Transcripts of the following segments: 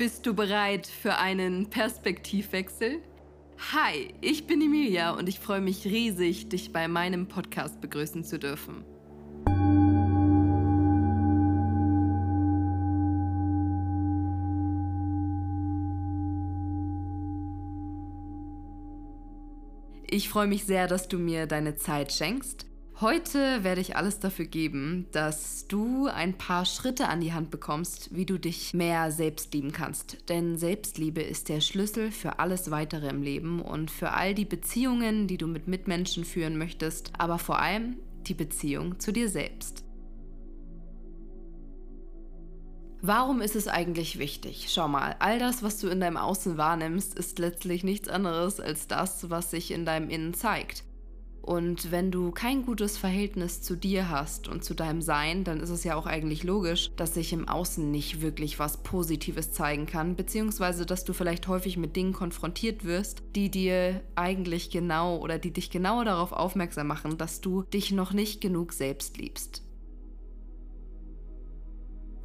Bist du bereit für einen Perspektivwechsel? Hi, ich bin Emilia und ich freue mich riesig, dich bei meinem Podcast begrüßen zu dürfen. Ich freue mich sehr, dass du mir deine Zeit schenkst Heute werde ich alles dafür geben, dass du ein paar Schritte an die Hand bekommst, wie du dich mehr selbst lieben kannst. Denn Selbstliebe ist der Schlüssel für alles weitere im Leben und für all die Beziehungen, die du mit Mitmenschen führen möchtest, aber vor allem die Beziehung zu dir selbst. Warum ist es eigentlich wichtig? Schau mal, all das, was du in deinem Außen wahrnimmst, ist letztlich nichts anderes als das, was sich in deinem Innen zeigt. Und wenn du kein gutes Verhältnis zu dir hast und zu deinem Sein, dann ist es ja auch eigentlich logisch, dass sich im Außen nicht wirklich was Positives zeigen kann, beziehungsweise dass du vielleicht häufig mit Dingen konfrontiert wirst, die dir eigentlich genau oder die dich genau darauf aufmerksam machen, dass du dich noch nicht genug selbst liebst.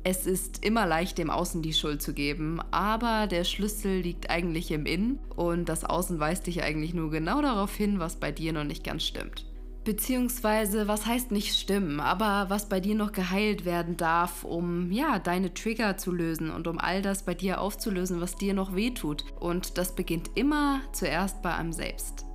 Es ist immer leicht, dem Außen die Schuld zu geben, aber der Schlüssel liegt eigentlich im Innen und das Außen weist dich eigentlich nur genau darauf hin, was bei dir noch nicht ganz stimmt. Beziehungsweise, was heißt nicht stimmen, aber was bei dir noch geheilt werden darf, um ja, deine Trigger zu lösen und um all das bei dir aufzulösen, was dir noch wehtut. Und das beginnt immer zuerst bei einem selbst.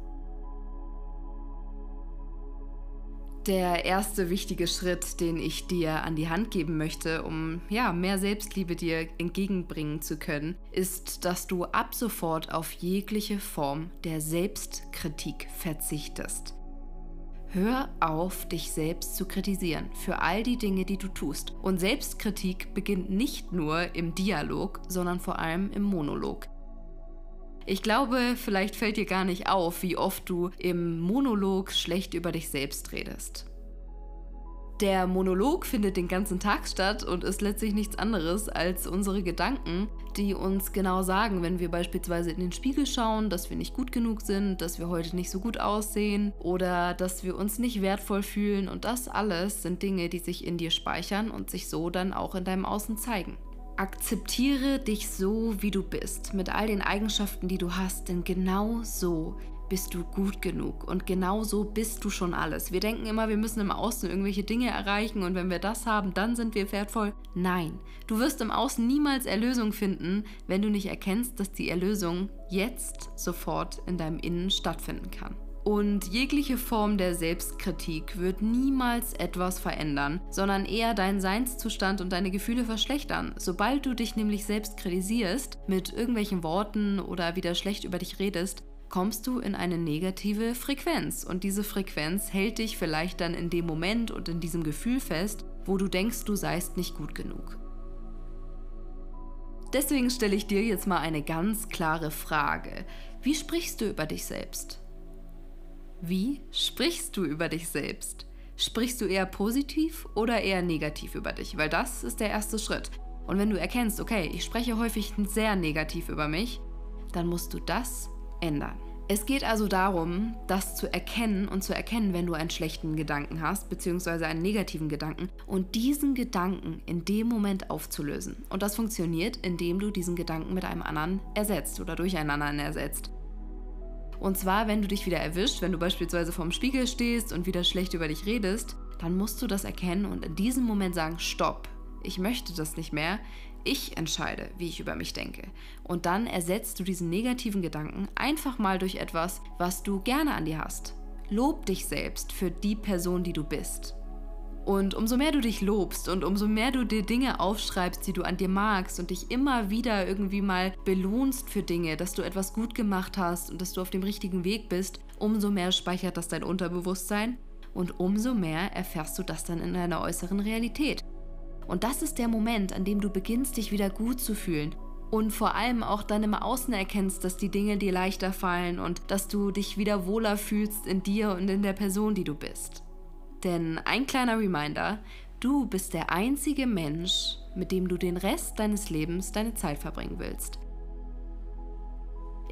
Der erste wichtige Schritt, den ich dir an die Hand geben möchte, um ja, mehr Selbstliebe dir entgegenbringen zu können, ist, dass du ab sofort auf jegliche Form der Selbstkritik verzichtest. Hör auf, dich selbst zu kritisieren für all die Dinge, die du tust. Und Selbstkritik beginnt nicht nur im Dialog, sondern vor allem im Monolog. Ich glaube, vielleicht fällt dir gar nicht auf, wie oft du im Monolog schlecht über dich selbst redest. Der Monolog findet den ganzen Tag statt und ist letztlich nichts anderes als unsere Gedanken, die uns genau sagen, wenn wir beispielsweise in den Spiegel schauen, dass wir nicht gut genug sind, dass wir heute nicht so gut aussehen oder dass wir uns nicht wertvoll fühlen. Und das alles sind Dinge, die sich in dir speichern und sich so dann auch in deinem Außen zeigen. Akzeptiere dich so, wie du bist, mit all den Eigenschaften, die du hast, denn genau so bist du gut genug und genau so bist du schon alles. Wir denken immer, wir müssen im Außen irgendwelche Dinge erreichen und wenn wir das haben, dann sind wir wertvoll. Nein, du wirst im Außen niemals Erlösung finden, wenn du nicht erkennst, dass die Erlösung jetzt sofort in deinem Innen stattfinden kann. Und jegliche Form der Selbstkritik wird niemals etwas verändern, sondern eher deinen Seinszustand und deine Gefühle verschlechtern. Sobald du dich nämlich selbst kritisierst, mit irgendwelchen Worten oder wieder schlecht über dich redest, kommst du in eine negative Frequenz. Und diese Frequenz hält dich vielleicht dann in dem Moment und in diesem Gefühl fest, wo du denkst, du seist nicht gut genug. Deswegen stelle ich dir jetzt mal eine ganz klare Frage. Wie sprichst du über dich selbst? Wie sprichst du über dich selbst? Sprichst du eher positiv oder eher negativ über dich? Weil das ist der erste Schritt. Und wenn du erkennst, okay, ich spreche häufig sehr negativ über mich, dann musst du das ändern. Es geht also darum, das zu erkennen und zu erkennen, wenn du einen schlechten Gedanken hast, beziehungsweise einen negativen Gedanken, und diesen Gedanken in dem Moment aufzulösen. Und das funktioniert, indem du diesen Gedanken mit einem anderen ersetzt oder durch einen anderen ersetzt. Und zwar, wenn du dich wieder erwischt, wenn du beispielsweise vorm Spiegel stehst und wieder schlecht über dich redest, dann musst du das erkennen und in diesem Moment sagen, stopp, ich möchte das nicht mehr, ich entscheide, wie ich über mich denke. Und dann ersetzt du diesen negativen Gedanken einfach mal durch etwas, was du gerne an dir hast. Lob dich selbst für die Person, die du bist. Und umso mehr du dich lobst und umso mehr du dir Dinge aufschreibst, die du an dir magst und dich immer wieder irgendwie mal belohnst für Dinge, dass du etwas gut gemacht hast und dass du auf dem richtigen Weg bist, umso mehr speichert das dein Unterbewusstsein und umso mehr erfährst du das dann in deiner äußeren Realität. Und das ist der Moment, an dem du beginnst, dich wieder gut zu fühlen und vor allem auch dann im Außen erkennst, dass die Dinge dir leichter fallen und dass du dich wieder wohler fühlst in dir und in der Person, die du bist. Denn ein kleiner Reminder, du bist der einzige Mensch, mit dem du den Rest deines Lebens deine Zeit verbringen willst.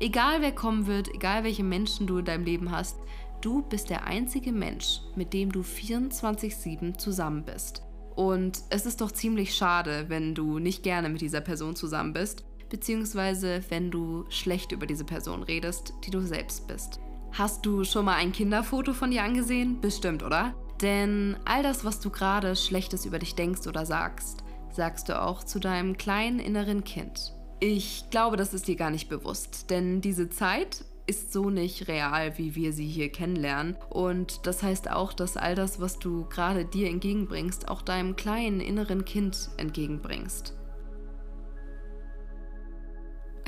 Egal wer kommen wird, egal welche Menschen du in deinem Leben hast, du bist der einzige Mensch, mit dem du 24/7 zusammen bist. Und es ist doch ziemlich schade, wenn du nicht gerne mit dieser Person zusammen bist, beziehungsweise wenn du schlecht über diese Person redest, die du selbst bist. Hast du schon mal ein Kinderfoto von dir angesehen? Bestimmt, oder? Denn all das, was du gerade Schlechtes über dich denkst oder sagst, sagst du auch zu deinem kleinen inneren Kind. Ich glaube, das ist dir gar nicht bewusst, denn diese Zeit ist so nicht real, wie wir sie hier kennenlernen. Und das heißt auch, dass all das, was du gerade dir entgegenbringst, auch deinem kleinen inneren Kind entgegenbringst.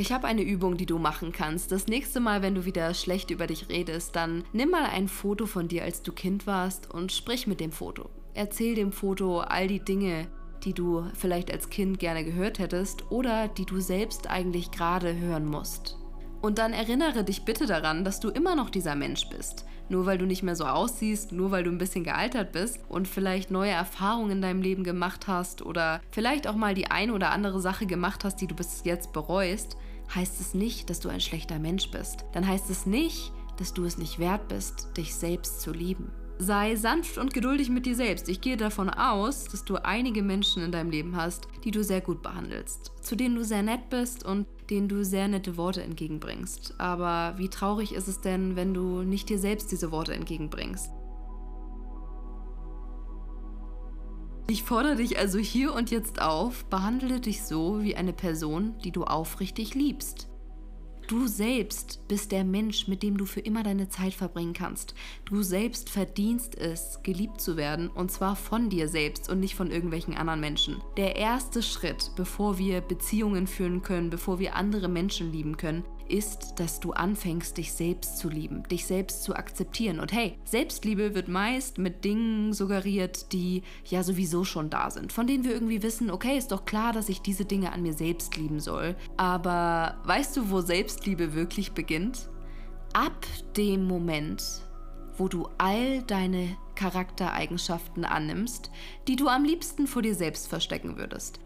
Ich habe eine Übung, die du machen kannst. Das nächste Mal, wenn du wieder schlecht über dich redest, dann nimm mal ein Foto von dir, als du Kind warst und sprich mit dem Foto. Erzähl dem Foto all die Dinge, die du vielleicht als Kind gerne gehört hättest oder die du selbst eigentlich gerade hören musst. Und dann erinnere dich bitte daran, dass du immer noch dieser Mensch bist. Nur weil du nicht mehr so aussiehst, nur weil du ein bisschen gealtert bist und vielleicht neue Erfahrungen in deinem Leben gemacht hast oder vielleicht auch mal die eine oder andere Sache gemacht hast, die du bis jetzt bereust, heißt es nicht, dass du ein schlechter Mensch bist. Dann heißt es nicht, dass du es nicht wert bist, dich selbst zu lieben. Sei sanft und geduldig mit dir selbst. Ich gehe davon aus, dass du einige Menschen in deinem Leben hast, die du sehr gut behandelst, zu denen du sehr nett bist und denen du sehr nette Worte entgegenbringst. Aber wie traurig ist es denn, wenn du nicht dir selbst diese Worte entgegenbringst? Ich fordere dich also hier und jetzt auf, behandle dich so wie eine Person, die du aufrichtig liebst. Du selbst bist der Mensch, mit dem du für immer deine Zeit verbringen kannst. Du selbst verdienst es, geliebt zu werden, und zwar von dir selbst und nicht von irgendwelchen anderen Menschen. Der erste Schritt, bevor wir Beziehungen führen können, bevor wir andere Menschen lieben können, ist, dass du anfängst, dich selbst zu lieben, dich selbst zu akzeptieren. Und hey, Selbstliebe wird meist mit Dingen suggeriert, die ja sowieso schon da sind, von denen wir irgendwie wissen, okay, ist doch klar, dass ich diese Dinge an mir selbst lieben soll. Aber weißt du, wo Selbstliebe wirklich beginnt? Ab dem Moment, wo du all deine Charaktereigenschaften annimmst, die du am liebsten vor dir selbst verstecken würdest.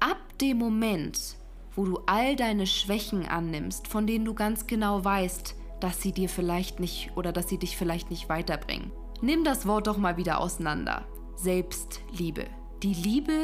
Ab dem Moment, wo du all deine Schwächen annimmst, von denen du ganz genau weißt, dass sie dir vielleicht nicht oder dass sie dich vielleicht nicht weiterbringen. Nimm das Wort doch mal wieder auseinander. Selbstliebe. Die Liebe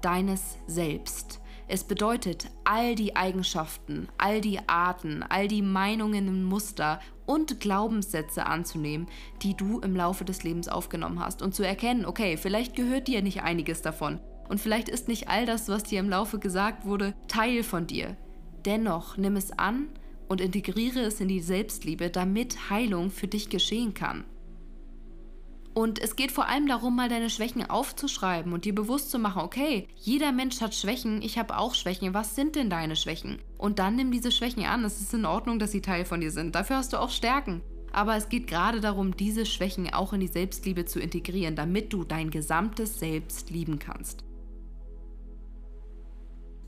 deines Selbst. Es bedeutet, all die Eigenschaften, all die Arten, all die Meinungen und Muster und Glaubenssätze anzunehmen, die du im Laufe des Lebens aufgenommen hast und zu erkennen, okay, vielleicht gehört dir nicht einiges davon, und vielleicht ist nicht all das, was dir im Laufe gesagt wurde, Teil von dir. Dennoch nimm es an und integriere es in die Selbstliebe, damit Heilung für dich geschehen kann. Und es geht vor allem darum, mal deine Schwächen aufzuschreiben und dir bewusst zu machen, okay, jeder Mensch hat Schwächen, ich habe auch Schwächen, was sind denn deine Schwächen? Und dann nimm diese Schwächen an, es ist in Ordnung, dass sie Teil von dir sind, dafür hast du auch Stärken. Aber es geht gerade darum, diese Schwächen auch in die Selbstliebe zu integrieren, damit du dein gesamtes Selbst lieben kannst.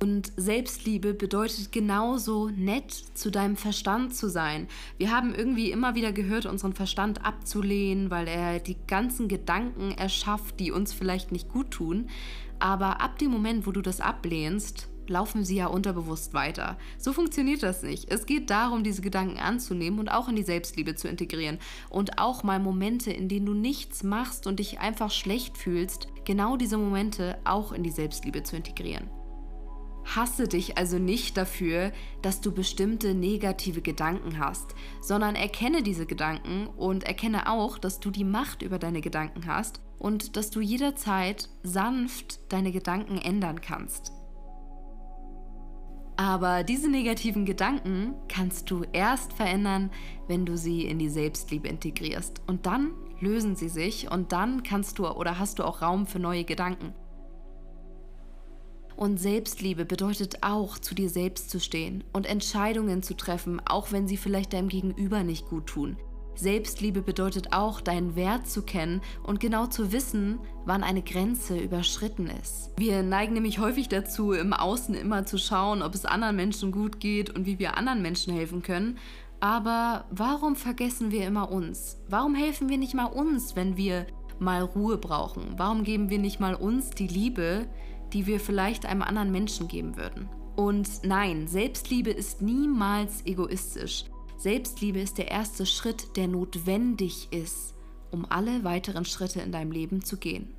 Und Selbstliebe bedeutet genauso nett zu deinem Verstand zu sein. Wir haben irgendwie immer wieder gehört, unseren Verstand abzulehnen, weil er die ganzen Gedanken erschafft, die uns vielleicht nicht gut tun. Aber ab dem Moment, wo du das ablehnst, laufen sie ja unterbewusst weiter. So funktioniert das nicht. Es geht darum, diese Gedanken anzunehmen und auch in die Selbstliebe zu integrieren. Und auch mal Momente, in denen du nichts machst und dich einfach schlecht fühlst, genau diese Momente auch in die Selbstliebe zu integrieren. Hasse dich also nicht dafür, dass du bestimmte negative Gedanken hast, sondern erkenne diese Gedanken und erkenne auch, dass du die Macht über deine Gedanken hast und dass du jederzeit sanft deine Gedanken ändern kannst. Aber diese negativen Gedanken kannst du erst verändern, wenn du sie in die Selbstliebe integrierst. Und dann lösen sie sich und dann kannst du oder hast du auch Raum für neue Gedanken. Und Selbstliebe bedeutet auch, zu dir selbst zu stehen und Entscheidungen zu treffen, auch wenn sie vielleicht deinem Gegenüber nicht gut tun. Selbstliebe bedeutet auch, deinen Wert zu kennen und genau zu wissen, wann eine Grenze überschritten ist. Wir neigen nämlich häufig dazu, im Außen immer zu schauen, ob es anderen Menschen gut geht und wie wir anderen Menschen helfen können. Aber warum vergessen wir immer uns? Warum helfen wir nicht mal uns, wenn wir mal Ruhe brauchen? Warum geben wir nicht mal uns die Liebe, die wir vielleicht einem anderen Menschen geben würden. Und nein, Selbstliebe ist niemals egoistisch. Selbstliebe ist der erste Schritt, der notwendig ist, um alle weiteren Schritte in deinem Leben zu gehen.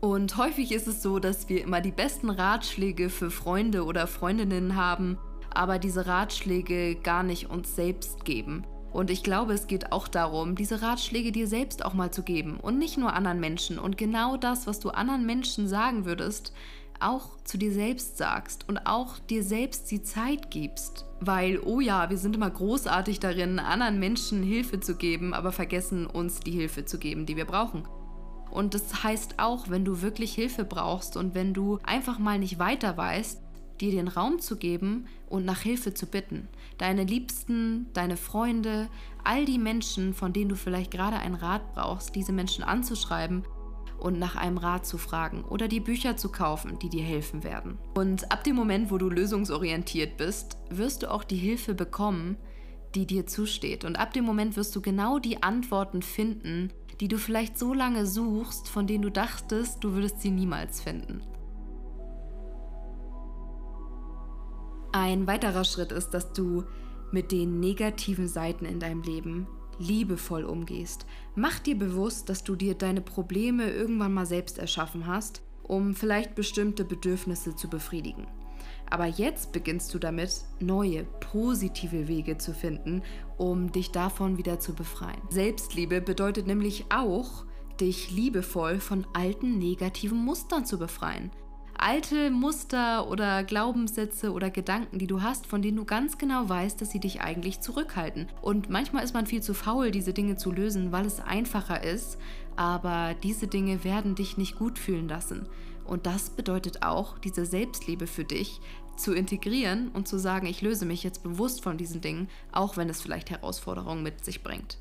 Und häufig ist es so, dass wir immer die besten Ratschläge für Freunde oder Freundinnen haben aber diese Ratschläge gar nicht uns selbst geben. Und ich glaube, es geht auch darum, diese Ratschläge dir selbst auch mal zu geben und nicht nur anderen Menschen. Und genau das, was du anderen Menschen sagen würdest, auch zu dir selbst sagst und auch dir selbst die Zeit gibst. Weil, oh ja, wir sind immer großartig darin, anderen Menschen Hilfe zu geben, aber vergessen uns die Hilfe zu geben, die wir brauchen. Und das heißt auch, wenn du wirklich Hilfe brauchst und wenn du einfach mal nicht weiter weißt, dir den Raum zu geben und nach Hilfe zu bitten. Deine Liebsten, deine Freunde, all die Menschen, von denen du vielleicht gerade einen Rat brauchst, diese Menschen anzuschreiben und nach einem Rat zu fragen oder die Bücher zu kaufen, die dir helfen werden. Und ab dem Moment, wo du lösungsorientiert bist, wirst du auch die Hilfe bekommen, die dir zusteht. Und ab dem Moment wirst du genau die Antworten finden, die du vielleicht so lange suchst, von denen du dachtest, du würdest sie niemals finden. Ein weiterer Schritt ist, dass du mit den negativen Seiten in deinem Leben liebevoll umgehst. Mach dir bewusst, dass du dir deine Probleme irgendwann mal selbst erschaffen hast, um vielleicht bestimmte Bedürfnisse zu befriedigen. Aber jetzt beginnst du damit, neue, positive Wege zu finden, um dich davon wieder zu befreien. Selbstliebe bedeutet nämlich auch, dich liebevoll von alten negativen Mustern zu befreien alte Muster oder Glaubenssätze oder Gedanken, die du hast, von denen du ganz genau weißt, dass sie dich eigentlich zurückhalten. Und manchmal ist man viel zu faul, diese Dinge zu lösen, weil es einfacher ist, aber diese Dinge werden dich nicht gut fühlen lassen. Und das bedeutet auch, diese Selbstliebe für dich zu integrieren und zu sagen, ich löse mich jetzt bewusst von diesen Dingen, auch wenn es vielleicht Herausforderungen mit sich bringt.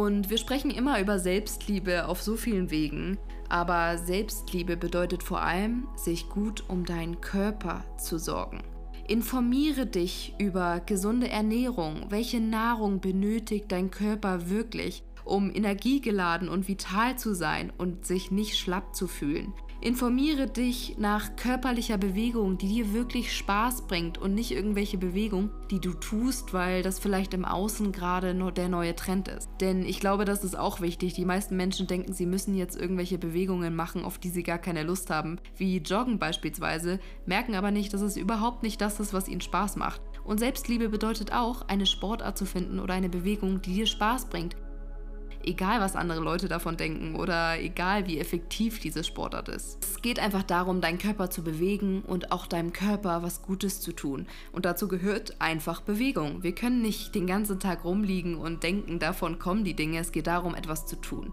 Und wir sprechen immer über Selbstliebe auf so vielen Wegen, aber Selbstliebe bedeutet vor allem, sich gut um deinen Körper zu sorgen. Informiere dich über gesunde Ernährung, welche Nahrung benötigt dein Körper wirklich, um energiegeladen und vital zu sein und sich nicht schlapp zu fühlen. Informiere dich nach körperlicher Bewegung, die dir wirklich Spaß bringt und nicht irgendwelche Bewegung, die du tust, weil das vielleicht im Außen gerade nur der neue Trend ist. Denn ich glaube, das ist auch wichtig. Die meisten Menschen denken, sie müssen jetzt irgendwelche Bewegungen machen, auf die sie gar keine Lust haben, wie Joggen beispielsweise, merken aber nicht, dass es überhaupt nicht das ist, was ihnen Spaß macht. Und Selbstliebe bedeutet auch, eine Sportart zu finden oder eine Bewegung, die dir Spaß bringt, egal was andere Leute davon denken oder egal wie effektiv diese Sportart ist. Es geht einfach darum, deinen Körper zu bewegen und auch deinem Körper was Gutes zu tun. Und dazu gehört einfach Bewegung. Wir können nicht den ganzen Tag rumliegen und denken, davon kommen die Dinge. Es geht darum, etwas zu tun.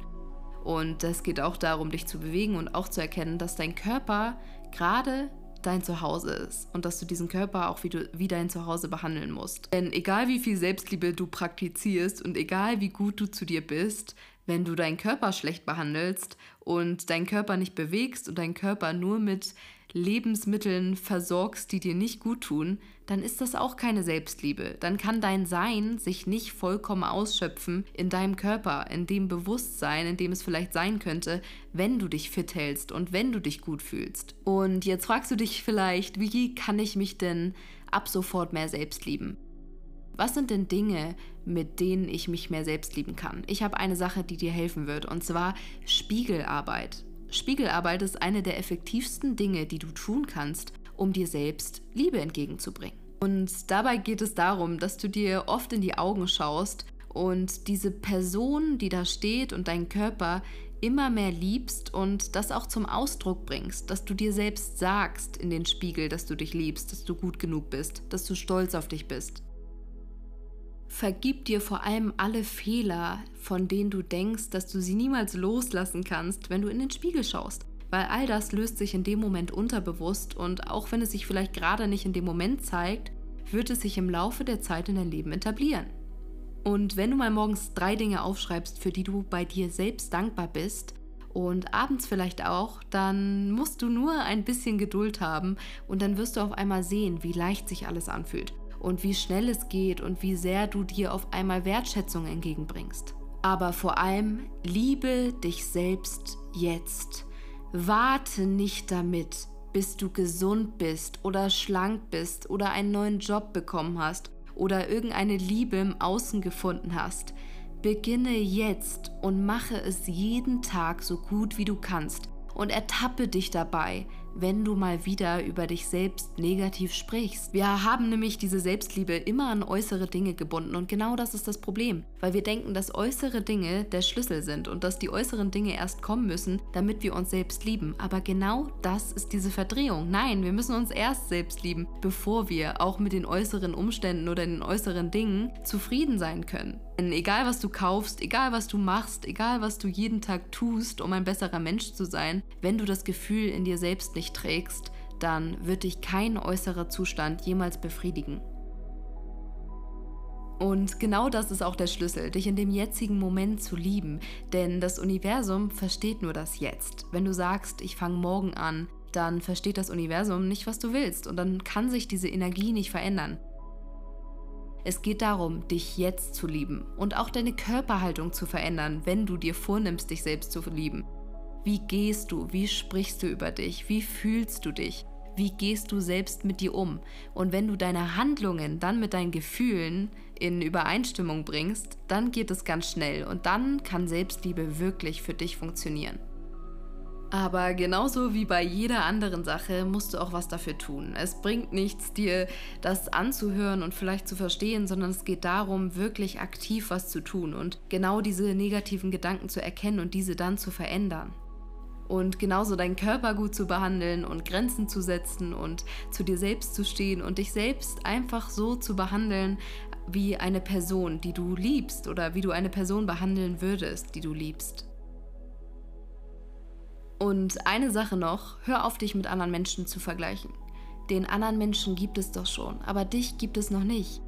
Und es geht auch darum, dich zu bewegen und auch zu erkennen, dass dein Körper gerade dein Zuhause ist und dass du diesen Körper auch wie, du, wie dein Zuhause behandeln musst. Denn egal wie viel Selbstliebe du praktizierst und egal wie gut du zu dir bist, wenn du deinen Körper schlecht behandelst und deinen Körper nicht bewegst und deinen Körper nur mit Lebensmitteln versorgst, die dir nicht gut tun, dann ist das auch keine Selbstliebe. Dann kann dein Sein sich nicht vollkommen ausschöpfen in deinem Körper, in dem Bewusstsein, in dem es vielleicht sein könnte, wenn du dich fit hältst und wenn du dich gut fühlst. Und jetzt fragst du dich vielleicht, wie kann ich mich denn ab sofort mehr selbst lieben? Was sind denn Dinge, mit denen ich mich mehr selbst lieben kann? Ich habe eine Sache, die dir helfen wird, und zwar Spiegelarbeit. Spiegelarbeit ist eine der effektivsten Dinge, die du tun kannst, um dir selbst Liebe entgegenzubringen. Und dabei geht es darum, dass du dir oft in die Augen schaust und diese Person, die da steht und deinen Körper immer mehr liebst und das auch zum Ausdruck bringst, dass du dir selbst sagst in den Spiegel, dass du dich liebst, dass du gut genug bist, dass du stolz auf dich bist. Vergib dir vor allem alle Fehler, von denen du denkst, dass du sie niemals loslassen kannst, wenn du in den Spiegel schaust. Weil all das löst sich in dem Moment unterbewusst und auch wenn es sich vielleicht gerade nicht in dem Moment zeigt, wird es sich im Laufe der Zeit in dein Leben etablieren. Und wenn du mal morgens drei Dinge aufschreibst, für die du bei dir selbst dankbar bist, und abends vielleicht auch, dann musst du nur ein bisschen Geduld haben und dann wirst du auf einmal sehen, wie leicht sich alles anfühlt und wie schnell es geht und wie sehr du dir auf einmal Wertschätzung entgegenbringst. Aber vor allem liebe dich selbst jetzt. Warte nicht damit, bis du gesund bist oder schlank bist oder einen neuen Job bekommen hast oder irgendeine Liebe im Außen gefunden hast. Beginne jetzt und mache es jeden Tag so gut wie du kannst und ertappe dich dabei, wenn du mal wieder über dich selbst negativ sprichst. Wir haben nämlich diese Selbstliebe immer an äußere Dinge gebunden und genau das ist das Problem, weil wir denken, dass äußere Dinge der Schlüssel sind und dass die äußeren Dinge erst kommen müssen, damit wir uns selbst lieben. Aber genau das ist diese Verdrehung. Nein, wir müssen uns erst selbst lieben, bevor wir auch mit den äußeren Umständen oder den äußeren Dingen zufrieden sein können. Denn egal was du kaufst, egal was du machst, egal was du jeden Tag tust, um ein besserer Mensch zu sein, wenn du das Gefühl in dir selbst nicht trägst, dann wird dich kein äußerer Zustand jemals befriedigen. Und genau das ist auch der Schlüssel, dich in dem jetzigen Moment zu lieben. Denn das Universum versteht nur das Jetzt. Wenn du sagst, ich fange morgen an, dann versteht das Universum nicht, was du willst. Und dann kann sich diese Energie nicht verändern. Es geht darum, dich jetzt zu lieben und auch deine Körperhaltung zu verändern, wenn du dir vornimmst, dich selbst zu lieben. Wie gehst du? Wie sprichst du über dich? Wie fühlst du dich? Wie gehst du selbst mit dir um? Und wenn du deine Handlungen dann mit deinen Gefühlen in Übereinstimmung bringst, dann geht es ganz schnell und dann kann Selbstliebe wirklich für dich funktionieren. Aber genauso wie bei jeder anderen Sache musst du auch was dafür tun. Es bringt nichts, dir das anzuhören und vielleicht zu verstehen, sondern es geht darum, wirklich aktiv was zu tun und genau diese negativen Gedanken zu erkennen und diese dann zu verändern. Und genauso deinen Körper gut zu behandeln und Grenzen zu setzen und zu dir selbst zu stehen und dich selbst einfach so zu behandeln wie eine Person, die du liebst oder wie du eine Person behandeln würdest, die du liebst. Und eine Sache noch, hör auf dich mit anderen Menschen zu vergleichen. Den anderen Menschen gibt es doch schon, aber dich gibt es noch nicht.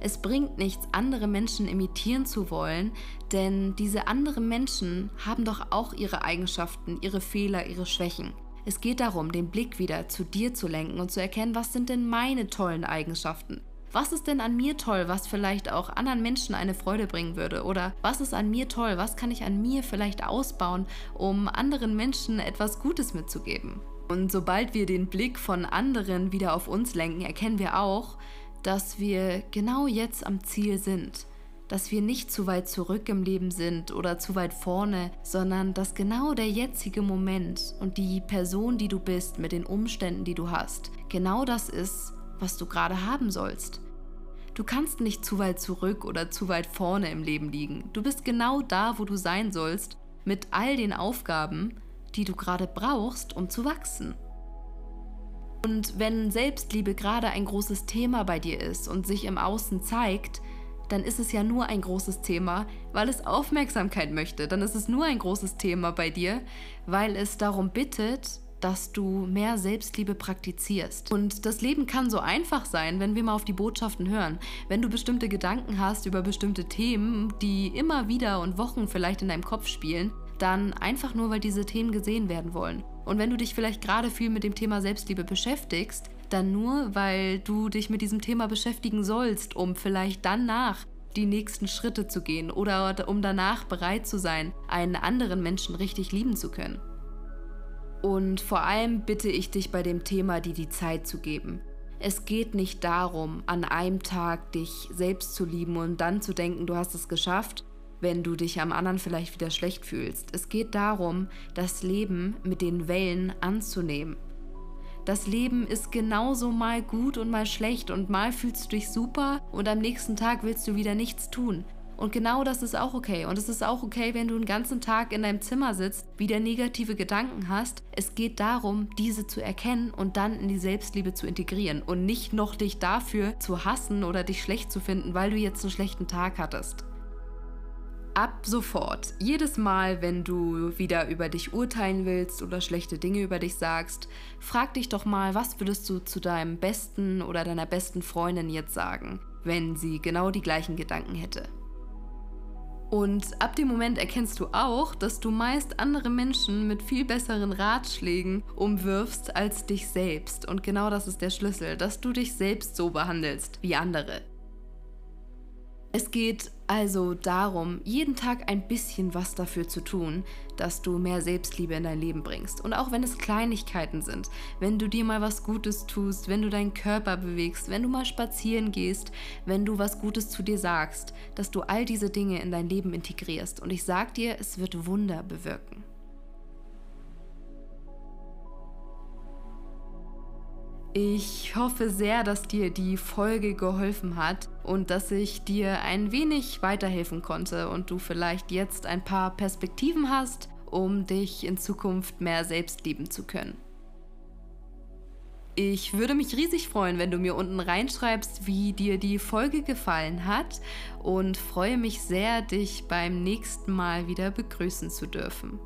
Es bringt nichts, andere Menschen imitieren zu wollen, denn diese anderen Menschen haben doch auch ihre Eigenschaften, ihre Fehler, ihre Schwächen. Es geht darum, den Blick wieder zu dir zu lenken und zu erkennen, was sind denn meine tollen Eigenschaften? Was ist denn an mir toll, was vielleicht auch anderen Menschen eine Freude bringen würde? Oder was ist an mir toll, was kann ich an mir vielleicht ausbauen, um anderen Menschen etwas Gutes mitzugeben? Und sobald wir den Blick von anderen wieder auf uns lenken, erkennen wir auch, dass wir genau jetzt am Ziel sind. Dass wir nicht zu weit zurück im Leben sind oder zu weit vorne, sondern dass genau der jetzige Moment und die Person, die du bist, mit den Umständen, die du hast, genau das ist, was du gerade haben sollst. Du kannst nicht zu weit zurück oder zu weit vorne im Leben liegen. Du bist genau da, wo du sein sollst, mit all den Aufgaben, die du gerade brauchst, um zu wachsen. Und wenn Selbstliebe gerade ein großes Thema bei dir ist und sich im Außen zeigt, dann ist es ja nur ein großes Thema, weil es Aufmerksamkeit möchte. Dann ist es nur ein großes Thema bei dir, weil es darum bittet, dass du mehr Selbstliebe praktizierst. Und das Leben kann so einfach sein, wenn wir mal auf die Botschaften hören. Wenn du bestimmte Gedanken hast über bestimmte Themen, die immer wieder und Wochen vielleicht in deinem Kopf spielen, dann einfach nur, weil diese Themen gesehen werden wollen. Und wenn du dich vielleicht gerade viel mit dem Thema Selbstliebe beschäftigst, dann nur, weil du dich mit diesem Thema beschäftigen sollst, um vielleicht danach die nächsten Schritte zu gehen oder um danach bereit zu sein, einen anderen Menschen richtig lieben zu können. Und vor allem bitte ich dich bei dem Thema, dir die Zeit zu geben. Es geht nicht darum, an einem Tag dich selbst zu lieben und dann zu denken, du hast es geschafft, wenn du dich am anderen vielleicht wieder schlecht fühlst. Es geht darum, das Leben mit den Wellen anzunehmen. Das Leben ist genauso mal gut und mal schlecht und mal fühlst du dich super und am nächsten Tag willst du wieder nichts tun. Und genau das ist auch okay. Und es ist auch okay, wenn du einen ganzen Tag in deinem Zimmer sitzt, wieder negative Gedanken hast. Es geht darum, diese zu erkennen und dann in die Selbstliebe zu integrieren und nicht noch dich dafür zu hassen oder dich schlecht zu finden, weil du jetzt einen schlechten Tag hattest. Ab sofort, jedes Mal, wenn du wieder über dich urteilen willst oder schlechte Dinge über dich sagst, frag dich doch mal, was würdest du zu deinem besten oder deiner besten Freundin jetzt sagen, wenn sie genau die gleichen Gedanken hätte. Und ab dem Moment erkennst du auch, dass du meist andere Menschen mit viel besseren Ratschlägen umwirfst als dich selbst. Und genau das ist der Schlüssel, dass du dich selbst so behandelst wie andere. Es geht also darum, jeden Tag ein bisschen was dafür zu tun, dass du mehr Selbstliebe in dein Leben bringst. Und auch wenn es Kleinigkeiten sind, wenn du dir mal was Gutes tust, wenn du deinen Körper bewegst, wenn du mal spazieren gehst, wenn du was Gutes zu dir sagst, dass du all diese Dinge in dein Leben integrierst. Und ich sag dir, es wird Wunder bewirken. Ich hoffe sehr, dass dir die Folge geholfen hat und dass ich dir ein wenig weiterhelfen konnte und du vielleicht jetzt ein paar Perspektiven hast, um dich in Zukunft mehr selbst lieben zu können. Ich würde mich riesig freuen, wenn du mir unten reinschreibst, wie dir die Folge gefallen hat und freue mich sehr, dich beim nächsten Mal wieder begrüßen zu dürfen.